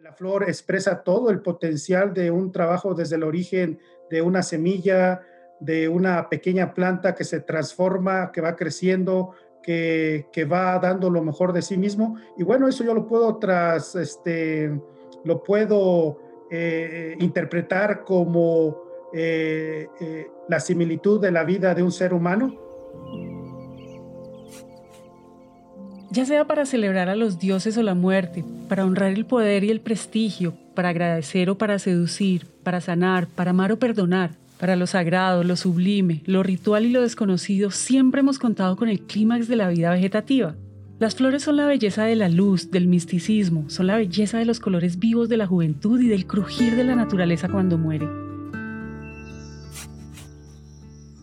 La flor expresa todo el potencial de un trabajo desde el origen de una semilla, de una pequeña planta que se transforma, que va creciendo, que, va dando lo mejor de sí mismo. Y bueno, eso yo lo puedo tras, este, lo puedo eh, interpretar como eh, eh, la similitud de la vida de un ser humano. Ya sea para celebrar a los dioses o la muerte, para honrar el poder y el prestigio, para agradecer o para seducir, para sanar, para amar o perdonar, para lo sagrado, lo sublime, lo ritual y lo desconocido, siempre hemos contado con el clímax de la vida vegetativa. Las flores son la belleza de la luz, del misticismo, son la belleza de los colores vivos de la juventud y del crujir de la naturaleza cuando muere.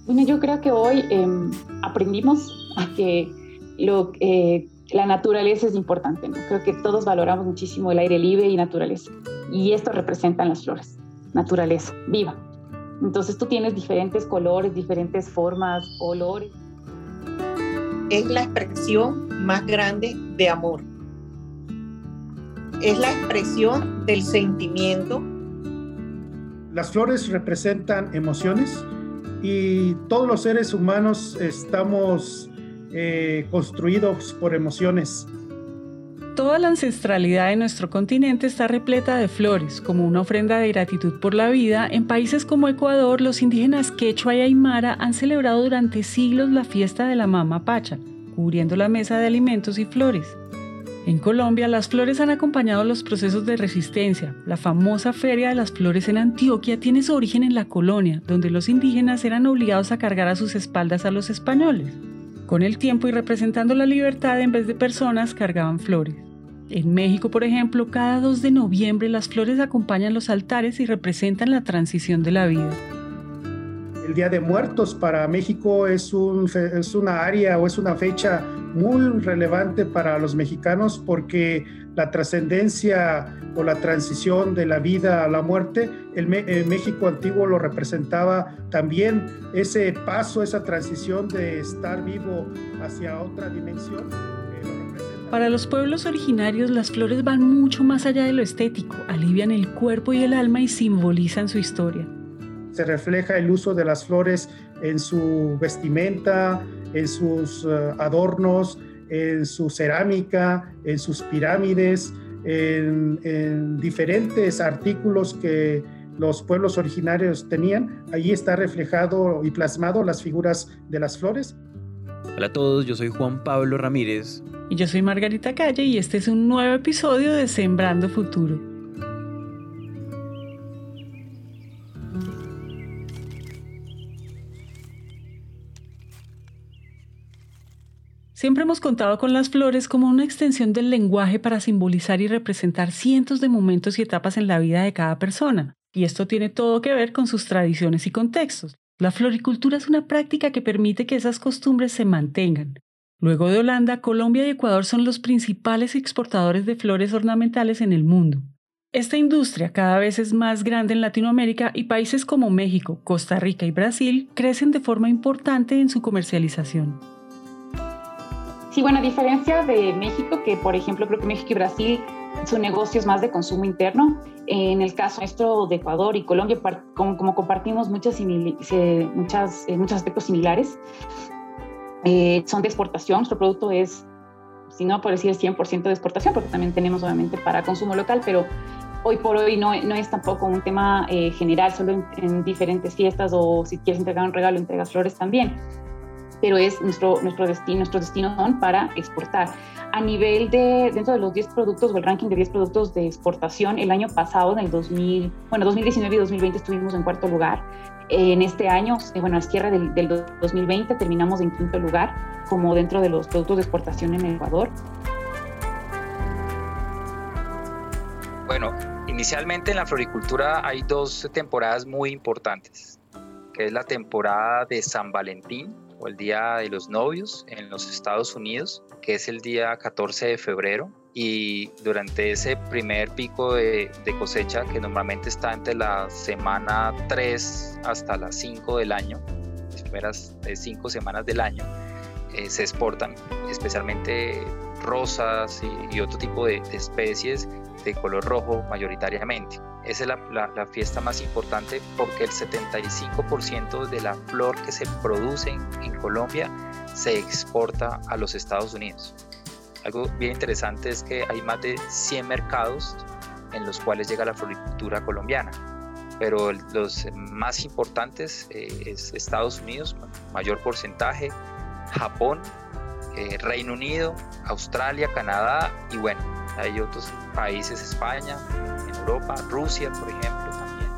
Bueno, yo creo que hoy em, aprendimos a que lo, eh, la naturaleza es importante, ¿no? Creo que todos valoramos muchísimo el aire libre y naturaleza. Y esto representan las flores, naturaleza, viva. Entonces tú tienes diferentes colores, diferentes formas, olores. Es la expresión más grande de amor. Es la expresión del sentimiento. Las flores representan emociones y todos los seres humanos estamos eh, construidos por emociones. Toda la ancestralidad de nuestro continente está repleta de flores, como una ofrenda de gratitud por la vida. En países como Ecuador, los indígenas quechua y aymara han celebrado durante siglos la fiesta de la mama pacha, cubriendo la mesa de alimentos y flores. En Colombia, las flores han acompañado los procesos de resistencia. La famosa Feria de las Flores en Antioquia tiene su origen en la colonia, donde los indígenas eran obligados a cargar a sus espaldas a los españoles. Con el tiempo y representando la libertad en vez de personas, cargaban flores. En México, por ejemplo, cada 2 de noviembre las flores acompañan los altares y representan la transición de la vida. El Día de Muertos para México es, un, una área o es una fecha muy relevante para los mexicanos porque la trascendencia o la transición de la vida a la muerte, el, México antiguo lo representaba también ese paso, esa transición de estar vivo hacia otra dimensión. Para los pueblos originarios las flores van mucho más allá de lo estético, alivian el cuerpo y el alma y simbolizan su historia. Se refleja el uso de las flores en su vestimenta, en sus eh, adornos, en su cerámica, en sus pirámides, en, diferentes artículos que los pueblos originarios tenían. Allí está reflejado y plasmado las figuras de las flores. Hola a todos, yo soy Juan Pablo Ramírez. Y yo soy Margarita Calle y este es un nuevo episodio de Sembrando Futuro. Siempre hemos contado con las flores como una extensión del lenguaje para simbolizar y representar cientos de momentos y etapas en la vida de cada persona. Y esto tiene todo que ver con sus tradiciones y contextos. La floricultura es una práctica que permite que esas costumbres se mantengan. Luego de Holanda, Colombia y Ecuador son los principales exportadores de flores ornamentales en el mundo. Esta industria cada vez es más grande en Latinoamérica y países como México, Costa Rica y Brasil crecen de forma importante en su comercialización. Sí, bueno, a diferencia de México, que por ejemplo creo que México y Brasil su negocio es más de consumo interno. En el caso nuestro de Ecuador y Colombia, como, compartimos muchas, muchas, eh, muchos aspectos similares, eh, son de exportación. Nuestro producto es, si no por decir 100% de exportación, porque también tenemos obviamente para consumo local, pero hoy por hoy no, no es tampoco un tema eh, general, solo en, en, diferentes fiestas o si quieres entregar un regalo, entregas flores también pero es nuestro, nuestro destino, nuestros destinos son para exportar. A nivel de, dentro de los 10 productos o el ranking de 10 productos de exportación, el año pasado, en el 2000, bueno, 2019 y 2020 estuvimos en cuarto lugar. En este año, eh, bueno, a la del, del 2020 terminamos en quinto lugar, como dentro de los productos de exportación en Ecuador. Bueno, inicialmente en la floricultura hay dos temporadas muy importantes, que es la temporada de San Valentín, el Día de los Novios en los Estados Unidos, que es el día 14 de febrero. Y durante ese primer pico de, cosecha, que normalmente está entre la semana 3 hasta las 5 del año, las primeras 5 semanas del año, eh, se exportan especialmente rosas y, otro tipo de, especies de color rojo mayoritariamente. Esa es la, fiesta más importante porque el 75% de la flor que se produce en, Colombia se exporta a los Estados Unidos. Algo bien interesante es que hay más de 100 mercados en los cuales llega la floricultura colombiana, pero los más importantes eh, es Estados Unidos, mayor porcentaje, Japón, eh, Reino Unido, Australia, Canadá y bueno, hay otros países, España, en Europa, Rusia, por ejemplo, también.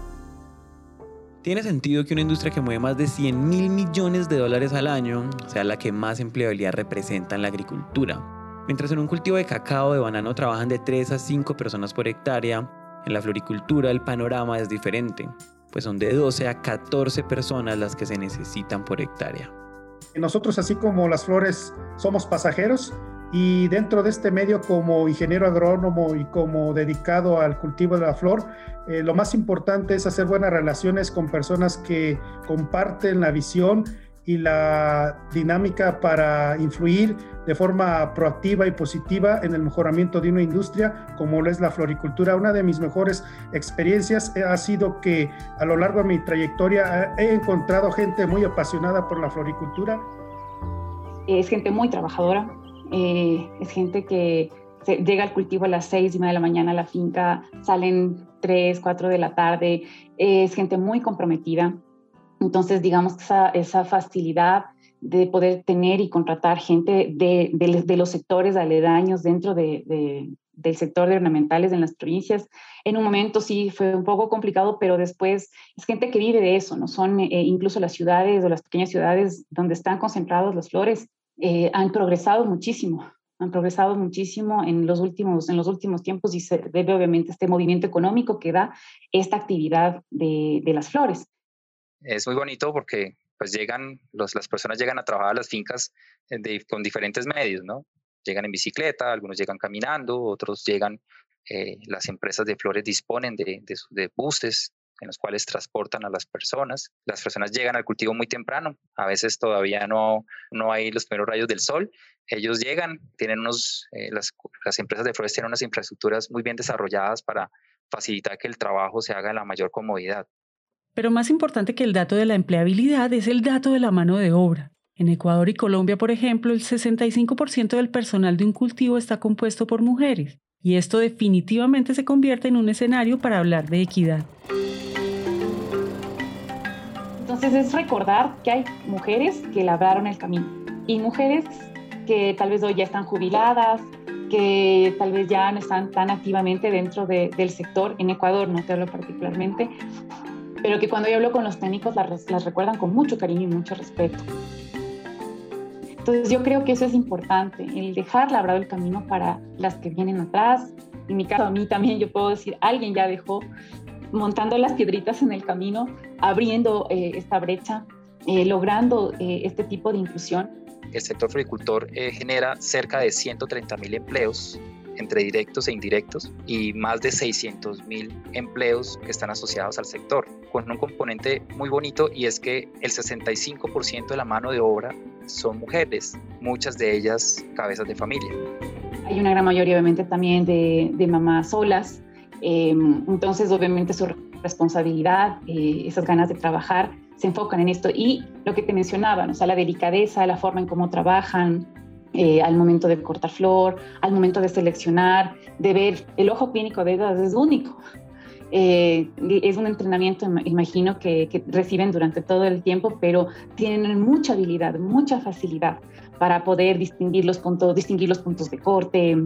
Tiene sentido que una industria que mueve más de 100 mil millones de dólares al año sea la que más empleabilidad representa en la agricultura. Mientras en un cultivo de cacao o de banano trabajan de 3 a 5 personas por hectárea, en la floricultura el panorama es diferente, pues son de 12 a 14 personas las que se necesitan por hectárea. Nosotros, así como las flores, somos pasajeros y dentro de este medio como ingeniero agrónomo y como dedicado al cultivo de la flor, eh, lo más importante es hacer buenas relaciones con personas que comparten la visión y la dinámica para influir de forma proactiva y positiva en el mejoramiento de una industria como es la floricultura. Una de mis mejores experiencias ha sido que a lo largo de mi trayectoria he encontrado gente muy apasionada por la floricultura. Es gente muy trabajadora, eh, es gente que llega al cultivo a las seis y media de la mañana a la finca, salen tres, cuatro de la tarde, es gente muy comprometida, entonces, digamos que esa, facilidad de poder tener y contratar gente de, los sectores aledaños dentro del sector de ornamentales en las provincias. En un momento sí fue un poco complicado, pero después es gente que vive de eso, ¿no? Son eh, incluso las ciudades o las pequeñas ciudades donde están concentradas las flores, eh, han progresado muchísimo, han progresado muchísimo en los, últimos, en los últimos tiempos y se debe obviamente a este movimiento económico que da esta actividad de las flores es muy bonito porque pues llegan, los, las personas llegan a trabajar a las fincas eh, con diferentes medios, ¿no? Llegan en bicicleta, algunos llegan caminando, otros llegan, eh, las empresas de flores disponen de, de, buses en los cuales transportan a las personas. Las personas llegan al cultivo muy temprano, a veces todavía no, no hay los primeros rayos del sol. Ellos llegan, tienen unos, eh, las, las empresas de flores tienen unas infraestructuras muy bien desarrolladas para facilitar que el trabajo se haga en la mayor comodidad. Pero más importante que el dato de la empleabilidad es el dato de la mano de obra. En Ecuador y Colombia, por ejemplo, el 65% del personal de un cultivo está compuesto por mujeres, y esto definitivamente se convierte en un escenario para hablar de equidad. Entonces es recordar que hay mujeres que labraron el camino y mujeres que tal vez hoy ya están jubiladas, que tal vez ya no están tan activamente dentro del sector en Ecuador, no te hablo particularmente, pero que cuando yo hablo con los técnicos las, las recuerdan con mucho cariño y mucho respeto. Entonces yo creo que eso es importante, el dejar labrado el camino para las que vienen atrás. En mi caso, a mí también yo puedo decir, alguien ya dejó montando las piedritas en el camino, abriendo eh, esta brecha, eh, logrando eh, este tipo de inclusión. El sector floricultor genera cerca de 130 mil empleos entre directos e indirectos y más de 600 mil empleos que están asociados al sector, con un componente muy bonito y es que el 65% de la mano de obra son mujeres, muchas de ellas cabezas de familia. Hay una gran mayoría obviamente también de, de mamás solas, em, entonces obviamente su responsabilidad, eh, esas ganas de trabajar, se enfocan en esto y lo que te mencionaban, o sea, la delicadeza, la forma en cómo trabajan, eh, al momento de cortar flor, al momento de seleccionar, de ver, el ojo clínico de ellas es único. Eh, es un entrenamiento, imagino, que, que, reciben durante todo el tiempo, pero tienen mucha habilidad, mucha facilidad para poder distinguir los puntos, distinguir los puntos de corte,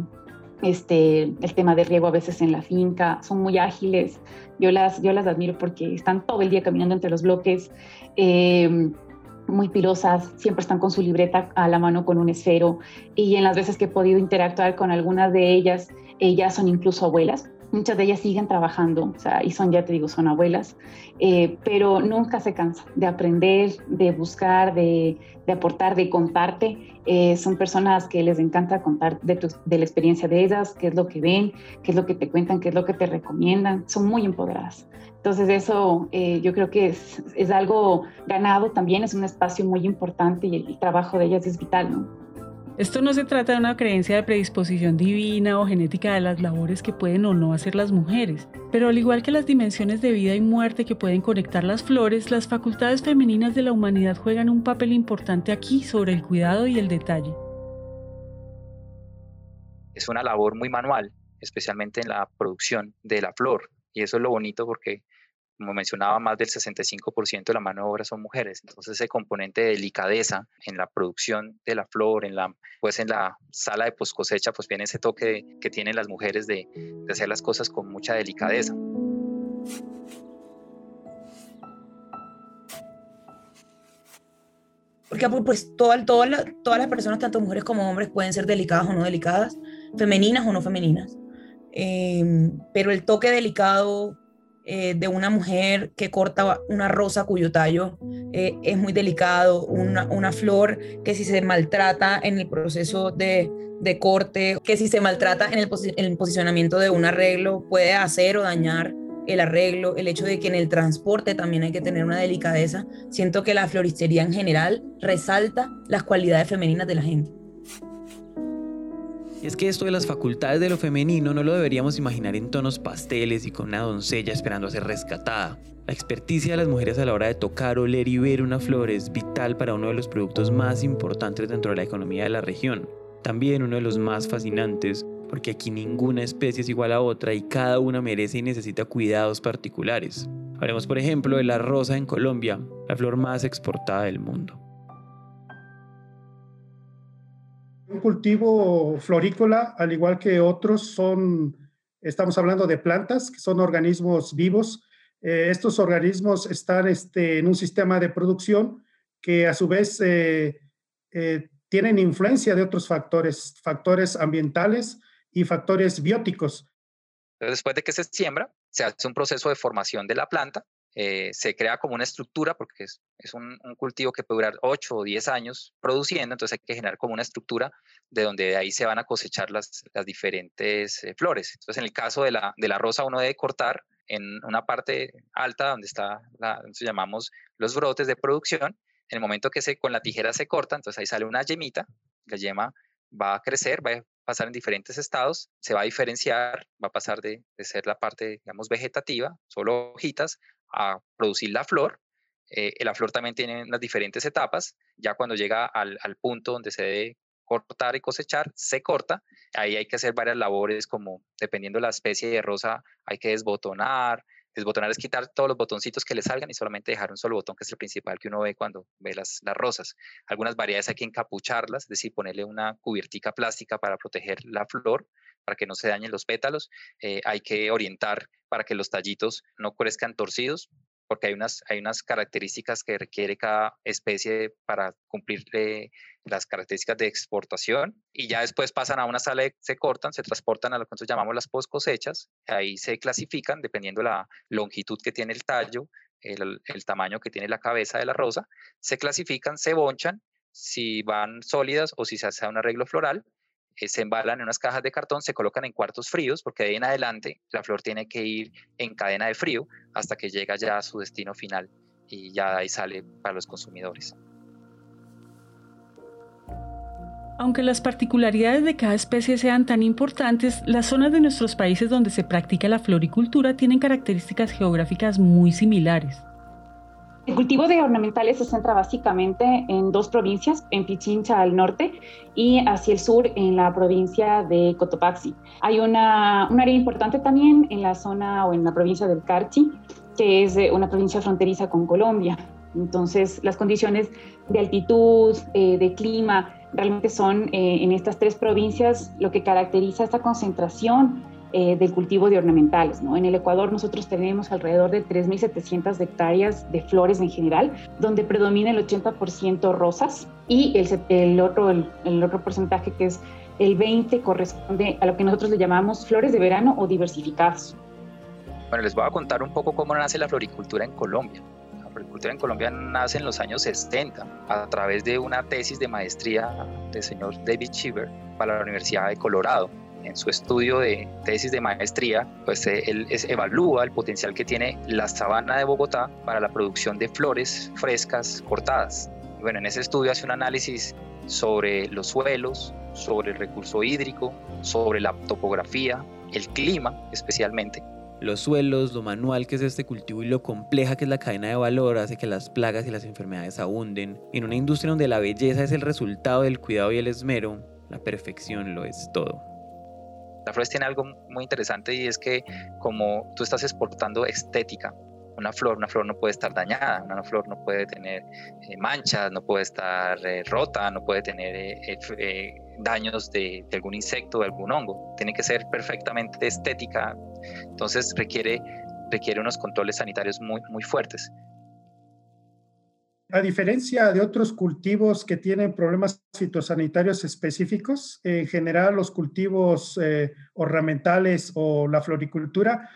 este, el tema de riego a veces en la finca, son muy ágiles. Yo las, yo las admiro porque están todo el día caminando entre los bloques. Eh, muy pilosas, siempre están con su libreta a la mano con un esfero y en las veces que he podido interactuar con algunas de ellas, ellas son incluso abuelas, muchas de ellas siguen trabajando, o sea, y son, ya te digo, son abuelas, eh, pero nunca se cansan de aprender, de buscar, de, de aportar, de contarte. Eh, son personas que les encanta contar de, de, la experiencia de ellas, qué es lo que ven, qué es lo que te cuentan, qué es lo que te recomiendan. Son muy empoderadas. Entonces eso eh, yo creo que es, es, algo ganado también, es un espacio muy importante y el, el trabajo de ellas es vital, ¿no? Esto no se trata de una creencia de predisposición divina o genética de las labores que pueden o no hacer las mujeres, pero al igual que las dimensiones de vida y muerte que pueden conectar las flores, las facultades femeninas de la humanidad juegan un papel importante aquí sobre el cuidado y el detalle. Es una labor muy manual, especialmente en la producción de la flor, y eso es lo bonito porque como mencionaba, más del 65% de la mano de obra son mujeres. Entonces, ese componente de delicadeza en la producción de la flor, en la, pues en la sala de post cosecha, pues viene ese toque que tienen las mujeres de, hacer las cosas con mucha delicadeza. Porque pues todas, todas, todas las personas, tanto mujeres como hombres, pueden ser delicadas o no delicadas, femeninas o no femeninas. Eh, pero el toque delicado eh, de una mujer que corta una rosa cuyo tallo eh, es muy delicado, una, flor que si se maltrata en el proceso de, corte, que si se maltrata en el, en el posicionamiento de un arreglo puede hacer o dañar el arreglo, el hecho de que en el transporte también hay que tener una delicadeza. Siento que la floristería en general resalta las cualidades femeninas de la gente. Y es que esto de las facultades de lo femenino no lo deberíamos imaginar en tonos pasteles y con una doncella esperando a ser rescatada. La experticia de las mujeres a la hora de tocar, oler y ver una flor es vital para uno de los productos más importantes dentro de la economía de la región. También uno de los más fascinantes, porque aquí ninguna especie es igual a otra y cada una merece y necesita cuidados particulares. Hablemos por ejemplo de la rosa en Colombia, la flor más exportada del mundo. Un cultivo florícola, al igual que otros, son, estamos hablando de plantas, que son organismos vivos. Eh, estos organismos están este, en un sistema de producción que a su vez eh, eh, tienen influencia de otros factores, factores ambientales y factores bióticos. Después de que se siembra, se hace un proceso de formación de la planta eh, se crea como una estructura, porque es, un, cultivo que puede durar 8 o 10 años produciendo, entonces hay que generar como una estructura de donde de ahí se van a cosechar las, diferentes eh, flores. Entonces, en el caso de la, de la rosa, uno debe cortar en una parte alta donde está, la, llamamos los brotes de producción. En el momento que se, con la tijera se corta, entonces ahí sale una yemita, la yema va a crecer, va a pasar en diferentes estados, se va a diferenciar, va a pasar de, de ser la parte, digamos, vegetativa, solo hojitas, a producir la flor. Eh, la flor también tiene unas diferentes etapas. Ya cuando llega al, punto donde se debe cortar y cosechar, se corta. Ahí hay que hacer varias labores como, dependiendo de la especie de rosa, hay que desbotonar. Desbotonar es quitar todos los botoncitos que le salgan y solamente dejar un solo botón, que es el principal que uno ve cuando ve las, las rosas. Algunas variedades hay que encapucharlas, es decir, ponerle una cubiertica plástica para proteger la flor para que no se dañen los pétalos. Eh, hay que orientar para que los tallitos no crezcan torcidos, porque hay unas, hay unas características que requiere cada especie para cumplir eh, las características de exportación. Y ya después pasan a una sala, se cortan, se transportan a lo que nosotros llamamos las post cosechas. Ahí se clasifican dependiendo la longitud que tiene el tallo, el, el tamaño que tiene la cabeza de la rosa. Se clasifican, se bonchan si van sólidas o si se hace un arreglo floral eh, se embalan en unas cajas de cartón, se colocan en cuartos fríos, porque de ahí en adelante la flor tiene que ir en cadena de frío hasta que llega ya a su destino final y ya ahí sale para los consumidores. Aunque las particularidades de cada especie sean tan importantes, las zonas de nuestros países donde se practica la floricultura tienen características geográficas muy similares. El cultivo de ornamentales se centra básicamente en dos provincias, en Pichincha al norte y hacia el sur en la provincia de Cotopaxi. Hay una, un área importante también en la zona o en la provincia del Carchi, que es una provincia fronteriza con Colombia. Entonces, las condiciones de altitud, eh, de clima, realmente son eh, en estas tres provincias lo que caracteriza esta concentración eh, del cultivo de ornamentales. ¿no? En el Ecuador nosotros tenemos alrededor de 3.700 hectáreas de flores en general, donde predomina el 80% rosas y el, otro, el, otro porcentaje que es el 20 corresponde a lo que nosotros le llamamos flores de verano o diversificadas. Bueno, les voy a contar un poco cómo nace la floricultura en Colombia. La floricultura en Colombia nace en los años 70 a través de una tesis de maestría del señor David Shiver para la Universidad de Colorado en su estudio de tesis de maestría, pues eh, él evalúa el potencial que tiene la sabana de Bogotá para la producción de flores frescas cortadas. bueno, en ese estudio hace un análisis sobre los suelos, sobre el recurso hídrico, sobre la topografía, el clima especialmente. Los suelos, lo manual que es este cultivo y lo compleja que es la cadena de valor hace que las plagas y las enfermedades abunden. En una industria donde la belleza es el resultado del cuidado y el esmero, la perfección lo es todo. La flores tiene algo muy interesante y es que como tú estás exportando estética, una flor, una flor no puede estar dañada, una flor no puede tener eh, manchas, no puede estar eh, rota, no puede tener eh, daños de, de, algún insecto, de algún hongo. Tiene que ser perfectamente estética, entonces requiere, requiere unos controles sanitarios muy, muy fuertes. A diferencia de otros cultivos que tienen problemas fitosanitarios específicos, en general los cultivos ornamentales o la floricultura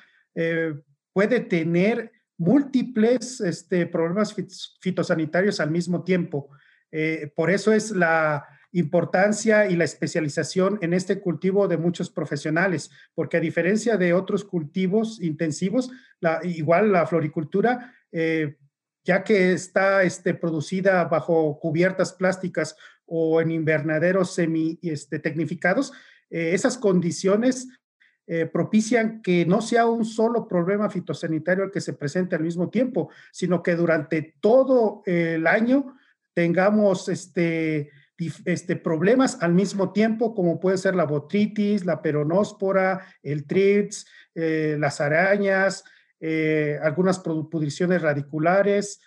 puede tener múltiples este, problemas fitosanitarios al mismo tiempo. Eh, por eso es la importancia y la especialización en este cultivo de muchos profesionales, porque a diferencia de otros cultivos intensivos, la, igual la floricultura, eh, ya que está este, producida bajo cubiertas plásticas o en invernaderos semi este, tecnificados, eh, esas condiciones eh, propician que no sea un solo problema fitosanitario el que se presente al mismo tiempo, sino que durante todo el año tengamos este, este, problemas al mismo tiempo, como puede ser la botritis, la peronóspora, el trips, eh, las arañas, eh, algunas pudriciones radiculares,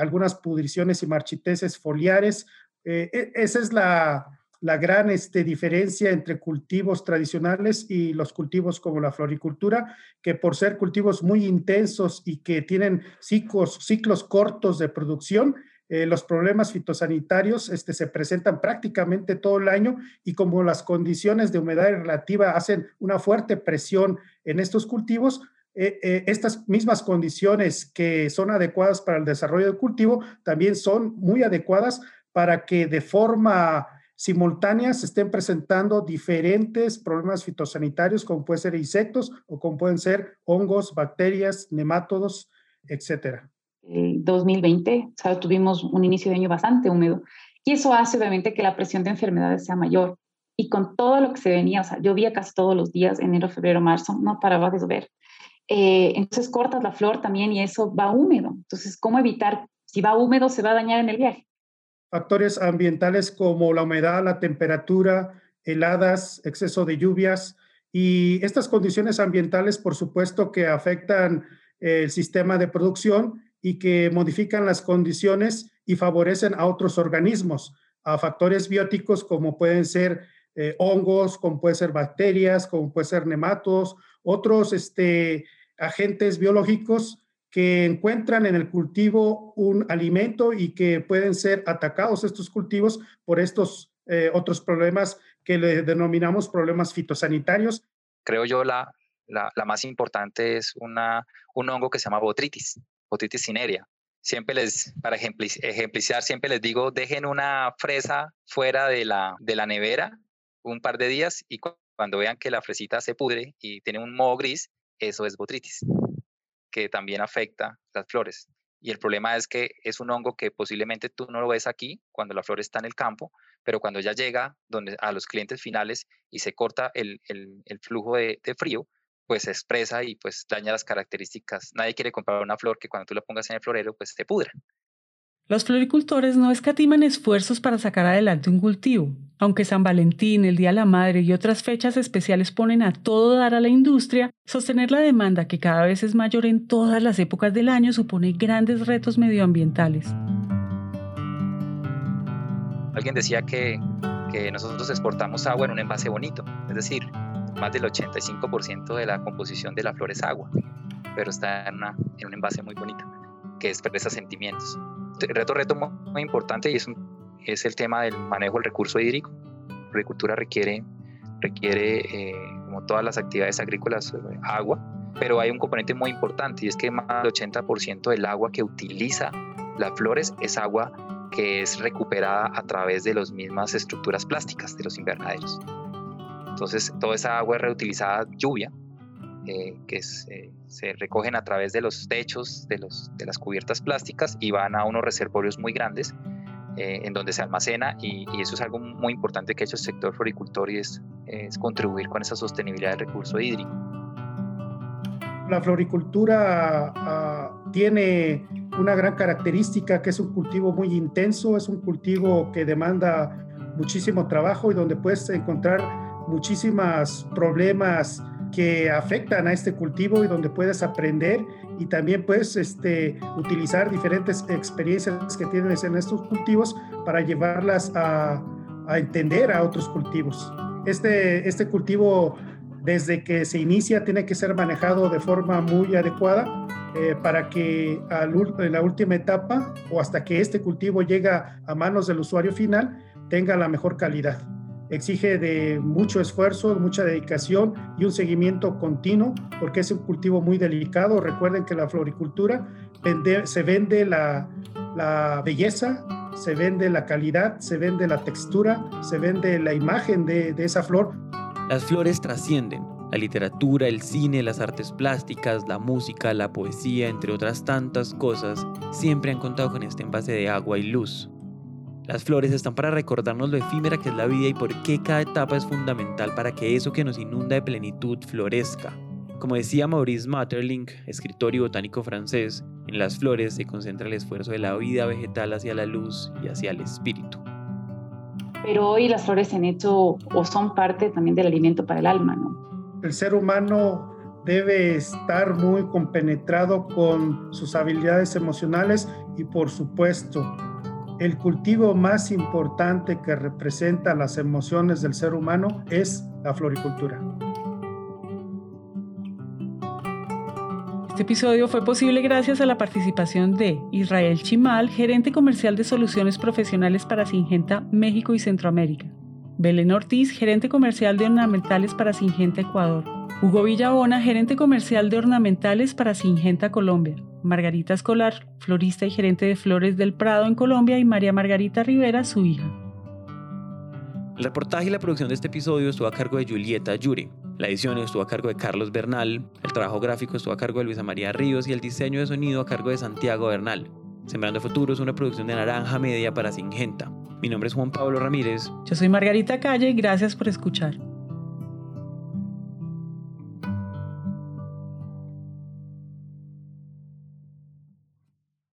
algunas pudriciones y marchiteces foliares. E, esa es la, la gran este, diferencia entre cultivos tradicionales y los cultivos como la floricultura, que por ser cultivos muy intensos y que tienen ciclos, ciclos cortos de producción, eh, los problemas fitosanitarios este, se presentan prácticamente todo el año y como las condiciones de humedad relativa hacen una fuerte presión en estos cultivos, eh, eh, estas mismas condiciones que son adecuadas para el desarrollo del cultivo también son muy adecuadas para que de forma simultáneas se estén presentando diferentes problemas fitosanitarios, como pueden ser insectos o como pueden ser hongos, bacterias, nemátodos, etcétera. El 2020, o tuvimos un inicio de año bastante húmedo y eso hace obviamente que la presión de enfermedades sea mayor. Y con todo lo que se venía, o sea, llovía casi todos los días, enero, febrero, marzo, no paraba de llover. Eh, entonces cortas la flor también y eso va húmedo. Entonces, ¿cómo evitar? Si va húmedo, se va a dañar en el viaje factores ambientales como la humedad, la temperatura, heladas, exceso de lluvias y estas condiciones ambientales, por supuesto, que afectan el sistema de producción y que modifican las condiciones y favorecen a otros organismos, a factores bióticos como pueden ser eh, hongos, como pueden ser bacterias, como pueden ser nematos, otros este, agentes biológicos que encuentran en el cultivo un alimento y que pueden ser atacados estos cultivos por estos eh, otros problemas que le denominamos problemas fitosanitarios. Creo yo la, la, más importante es una, un hongo que se llama botritis, botritis cinerea. Siempre les, para ejemplizar, siempre les digo, dejen una fresa fuera de la, de la nevera un par de días y cuando vean que la fresita se pudre y tiene un moho gris, eso es botritis que también afecta las flores. Y el problema es que es un hongo que posiblemente tú no lo ves aquí cuando la flor está en el campo, pero cuando ya llega a los clientes finales y se corta el, flujo de, de, frío, pues se expresa y pues daña las características. Nadie quiere comprar una flor que cuando tú la pongas en el florero, pues se pudra. Los floricultores no escatiman esfuerzos para sacar adelante un cultivo. Aunque San Valentín, el Día de la Madre y otras fechas especiales ponen a todo dar a la industria, sostener la demanda que cada vez es mayor en todas las épocas del año supone grandes retos medioambientales. Alguien decía que, nosotros exportamos agua en un envase bonito, es decir, más del 85% de la composición de la flor es agua, pero está en, en un envase muy bonito que expresa sentimientos reto, reto muy, importante y es, es el tema del manejo del recurso hídrico. La agricultura requiere, requiere eh, como todas las actividades agrícolas, eh, agua, pero hay un componente muy importante y es que más del 80% del agua que utiliza las flores es agua que es recuperada a través de las mismas estructuras plásticas de los invernaderos. Entonces, toda esa agua es reutilizada lluvia eh, que eh, se recogen a través de los techos de, los, de las cubiertas plásticas y van a unos reservorios muy grandes eh, en donde se almacena y, eso es algo muy importante que ha hecho el sector floricultor y es, es contribuir con esa sostenibilidad del recurso hídrico. La floricultura ah, tiene una gran característica que es un cultivo muy intenso, es un cultivo que demanda muchísimo trabajo y donde puedes encontrar muchísimos problemas que afectan a este cultivo y donde puedes aprender y también puedes este, utilizar diferentes experiencias que tienes en estos cultivos para llevarlas a, a entender a otros cultivos. Este, este cultivo desde que se inicia tiene que ser manejado de forma muy adecuada eh, para que en la última etapa o hasta que este cultivo llega a manos del usuario final tenga la mejor calidad exige de mucho esfuerzo, mucha dedicación y un seguimiento continuo porque es un cultivo muy delicado. Recuerden que la floricultura se vende la, belleza, se vende la calidad, se vende la textura, se vende la imagen de, de esa flor. Las flores trascienden. La literatura, el cine, las artes plásticas, la música, la poesía, entre otras tantas cosas, siempre han contado con este envase de agua y luz, las flores están para recordarnos lo efímera que es la vida y por qué cada etapa es fundamental para que eso que nos inunda de plenitud florezca. Como decía Maurice Maeterlinck, escritor y botánico francés, en las flores se concentra el esfuerzo de la vida vegetal hacia la luz y hacia el espíritu. Pero hoy las flores se han hecho o son parte también del alimento para el alma, ¿no? El ser humano debe estar muy compenetrado con sus habilidades emocionales y por supuesto el cultivo más importante que representa las emociones del ser humano es la floricultura. Este episodio fue posible gracias a la participación de Israel Chimal, gerente comercial de soluciones profesionales para Singenta México y Centroamérica. Belén Ortiz, gerente comercial de ornamentales para Singenta Ecuador. Hugo Villabona, gerente comercial de ornamentales para Singenta Colombia. Margarita Escolar, florista y gerente de Flores del Prado en Colombia, y María Margarita Rivera, su hija. El reportaje y la producción de este episodio estuvo a cargo de Julieta Yuri. La edición estuvo a cargo de Carlos Bernal, el trabajo gráfico estuvo a cargo de Luisa María Ríos y el diseño de sonido a cargo de Santiago Bernal. Sembrando Futuro es una producción de Naranja Media para Singenta. Mi nombre es Juan Pablo Ramírez. Yo soy Margarita Calle y gracias por escuchar.